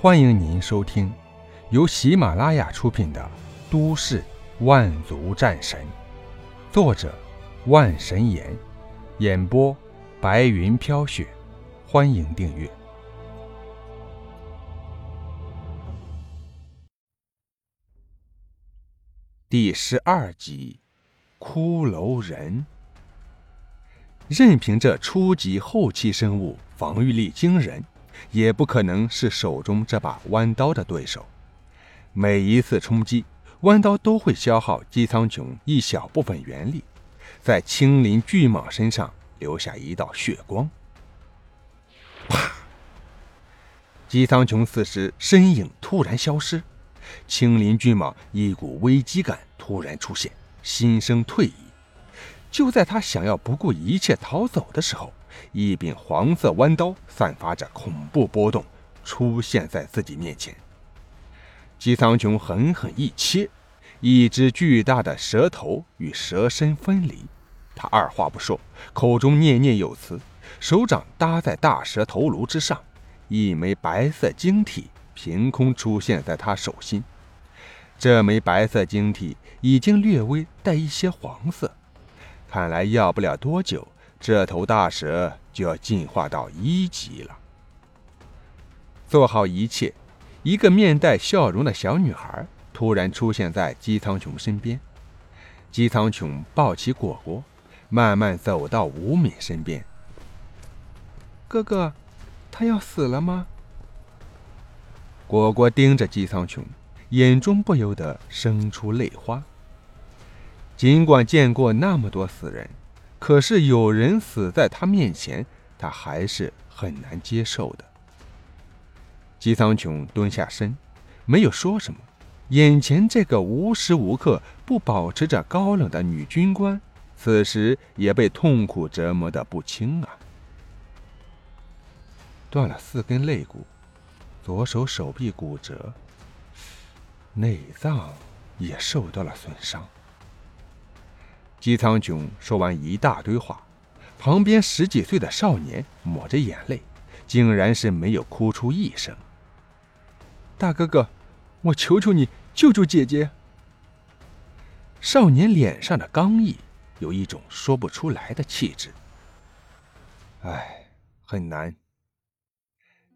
欢迎您收听由喜马拉雅出品的《都市万族战神》，作者万神岩，演播白云飘雪。欢迎订阅第十二集《骷髅人》。任凭这初级后期生物防御力惊人。也不可能是手中这把弯刀的对手。每一次冲击，弯刀都会消耗姬苍穹一小部分元力，在青鳞巨蟒身上留下一道血光。啪！姬苍穹此时身影突然消失，青鳞巨蟒一股危机感突然出现，心生退意。就在他想要不顾一切逃走的时候。一柄黄色弯刀散发着恐怖波动，出现在自己面前。姬苍穹狠狠一切，一只巨大的蛇头与蛇身分离。他二话不说，口中念念有词，手掌搭在大蛇头颅之上，一枚白色晶体凭空出现在他手心。这枚白色晶体已经略微带一些黄色，看来要不了多久。这头大蛇就要进化到一级了。做好一切，一个面带笑容的小女孩突然出现在姬苍穹身边。姬苍穹抱起果果，慢慢走到吴敏身边。哥哥，他要死了吗？果果盯着姬苍穹，眼中不由得生出泪花。尽管见过那么多死人。可是有人死在他面前，他还是很难接受的。姬苍穹蹲下身，没有说什么。眼前这个无时无刻不保持着高冷的女军官，此时也被痛苦折磨的不轻啊！断了四根肋骨，左手手臂骨折，内脏也受到了损伤。姬苍穹说完一大堆话，旁边十几岁的少年抹着眼泪，竟然是没有哭出一声。大哥哥，我求求你救救姐姐！少年脸上的刚毅，有一种说不出来的气质。唉，很难。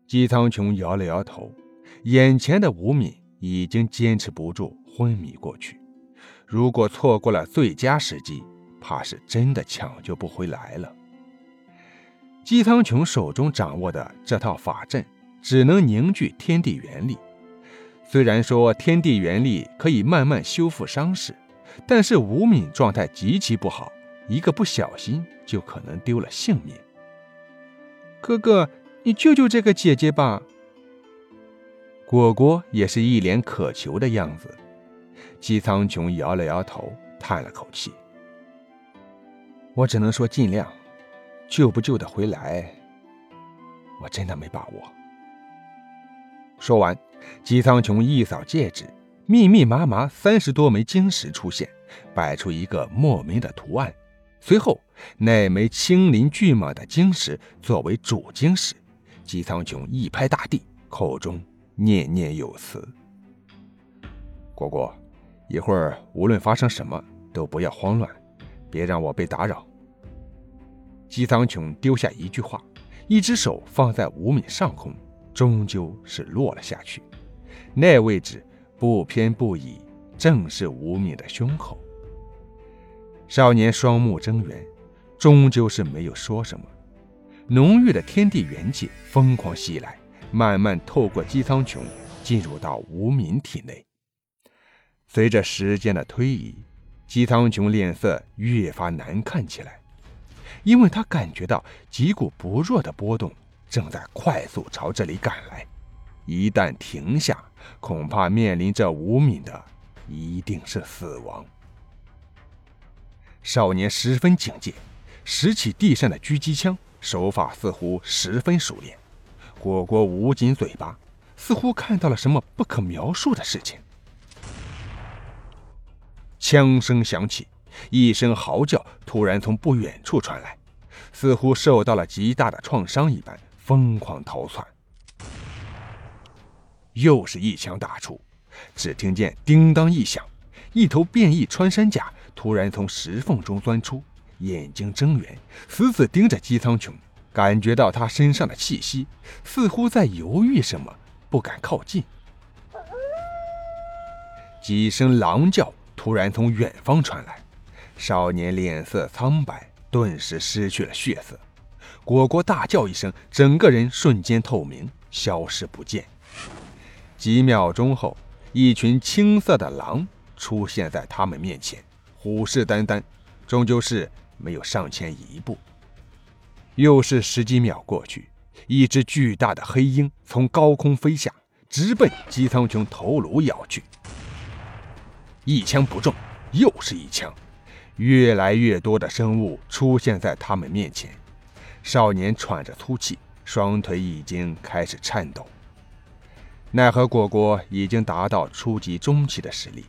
姬苍穹摇了摇头，眼前的吴敏已经坚持不住，昏迷过去。如果错过了最佳时机，怕是真的抢救不回来了。姬苍穹手中掌握的这套法阵，只能凝聚天地元力。虽然说天地元力可以慢慢修复伤势，但是吴敏状态极其不好，一个不小心就可能丢了性命。哥哥，你救救这个姐姐吧！果果也是一脸渴求的样子。姬苍穹摇了摇头，叹了口气：“我只能说尽量，救不救得回来，我真的没把握。”说完，姬苍穹一扫戒指，密密麻麻三十多枚晶石出现，摆出一个莫名的图案。随后，那枚青鳞巨蟒的晶石作为主晶石，姬苍穹一拍大地，口中念念有词：“果果。”一会儿，无论发生什么，都不要慌乱，别让我被打扰。姬苍穹丢下一句话，一只手放在吴敏上空，终究是落了下去。那位置不偏不倚，正是吴敏的胸口。少年双目睁圆，终究是没有说什么。浓郁的天地元气疯狂袭来，慢慢透过姬苍穹，进入到吴敏体内。随着时间的推移，姬苍穹脸色越发难看起来，因为他感觉到几股不弱的波动正在快速朝这里赶来，一旦停下，恐怕面临着吴敏的一定是死亡。少年十分警戒，拾起地上的狙击枪，手法似乎十分熟练。果果捂紧嘴巴，似乎看到了什么不可描述的事情。枪声响起，一声嚎叫突然从不远处传来，似乎受到了极大的创伤一般，疯狂逃窜。又是一枪打出。只听见叮当一响，一头变异穿山甲突然从石缝中钻出，眼睛睁圆，死死盯着姬苍穹，感觉到他身上的气息，似乎在犹豫什么，不敢靠近。几声狼叫突然从远方传来，少年脸色苍白，顿时失去了血色。果果大叫一声，整个人瞬间透明，消失不见。几秒钟后。一群青色的狼出现在他们面前，虎视眈眈，终究是没有上前一步。又是十几秒过去，一只巨大的黑鹰从高空飞下，直奔姬苍穹头颅咬去。一枪不中，又是一枪，越来越多的生物出现在他们面前。少年喘着粗气，双腿已经开始颤抖。奈何果果已经达到初级中期的实力，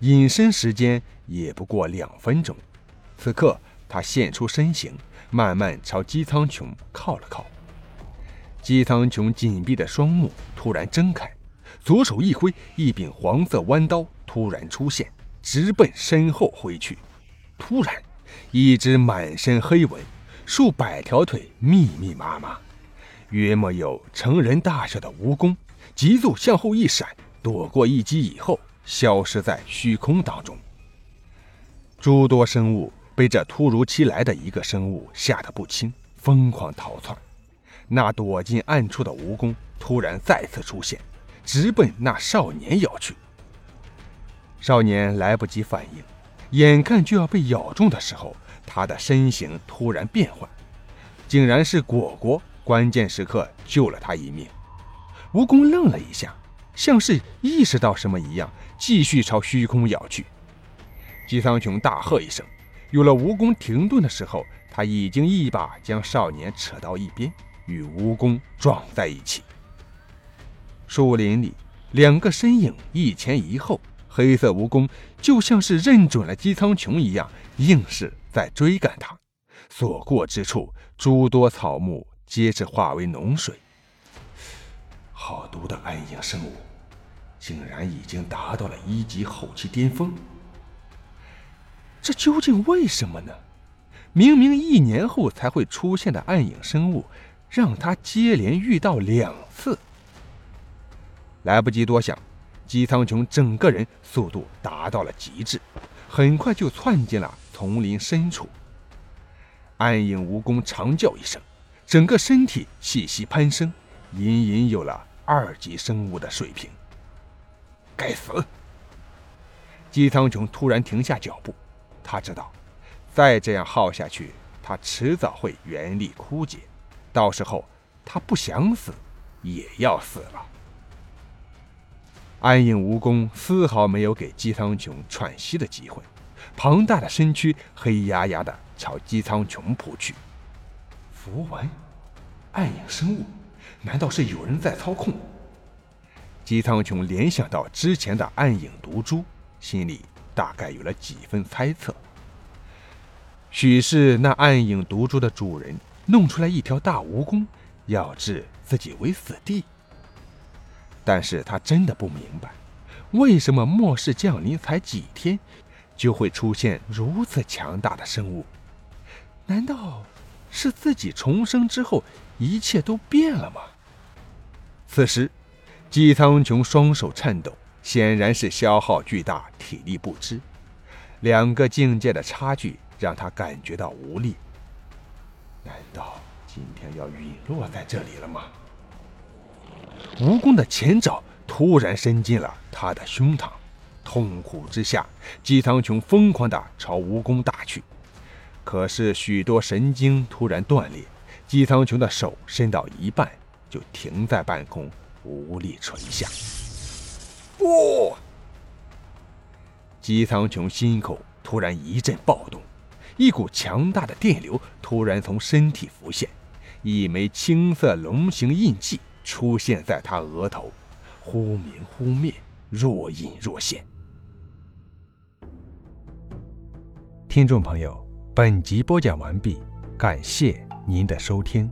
隐身时间也不过两分钟。此刻，他现出身形，慢慢朝姬苍穹靠了靠。姬苍穹紧闭的双目突然睁开，左手一挥，一柄黄色弯刀突然出现，直奔身后挥去。突然，一只满身黑纹、数百条腿密密麻麻，约莫有成人大小的蜈蚣。急速向后一闪，躲过一击以后，消失在虚空当中。诸多生物被这突如其来的一个生物吓得不轻，疯狂逃窜。那躲进暗处的蜈蚣突然再次出现，直奔那少年咬去。少年来不及反应，眼看就要被咬中的时候，他的身形突然变换，竟然是果果，关键时刻救了他一命。蜈蚣愣了一下，像是意识到什么一样，继续朝虚空咬去。姬苍穹大喝一声，有了蜈蚣停顿的时候，他已经一把将少年扯到一边，与蜈蚣撞在一起。树林里，两个身影一前一后，黑色蜈蚣就像是认准了姬苍穹一样，硬是在追赶他。所过之处，诸多草木皆是化为脓水。好毒的暗影生物，竟然已经达到了一级后期巅峰。这究竟为什么呢？明明一年后才会出现的暗影生物，让他接连遇到两次。来不及多想，姬苍穹整个人速度达到了极致，很快就窜进了丛林深处。暗影蜈蚣长叫一声，整个身体气息攀升，隐隐有了。二级生物的水平，该死！姬苍穹突然停下脚步，他知道，再这样耗下去，他迟早会元力枯竭，到时候他不想死，也要死了。暗影蜈蚣丝毫没有给姬苍穹喘息的机会，庞大的身躯黑压压的朝姬苍穹扑去。符文，暗影生物。难道是有人在操控？姬苍穹联想到之前的暗影毒株，心里大概有了几分猜测。许是那暗影毒株的主人弄出来一条大蜈蚣，要置自己为死地。但是他真的不明白，为什么末世降临才几天，就会出现如此强大的生物？难道是自己重生之后一切都变了吗？此时，姬苍穹双手颤抖，显然是消耗巨大，体力不支。两个境界的差距让他感觉到无力。难道今天要陨落在这里了吗？蜈蚣的前爪突然伸进了他的胸膛，痛苦之下，姬苍穹疯狂地朝蜈蚣打去。可是许多神经突然断裂，姬苍穹的手伸到一半。就停在半空，无力垂下。不！姬苍穹心口突然一阵暴动，一股强大的电流突然从身体浮现，一枚青色龙形印记出现在他额头，忽明忽灭，若隐若现。听众朋友，本集播讲完毕，感谢您的收听。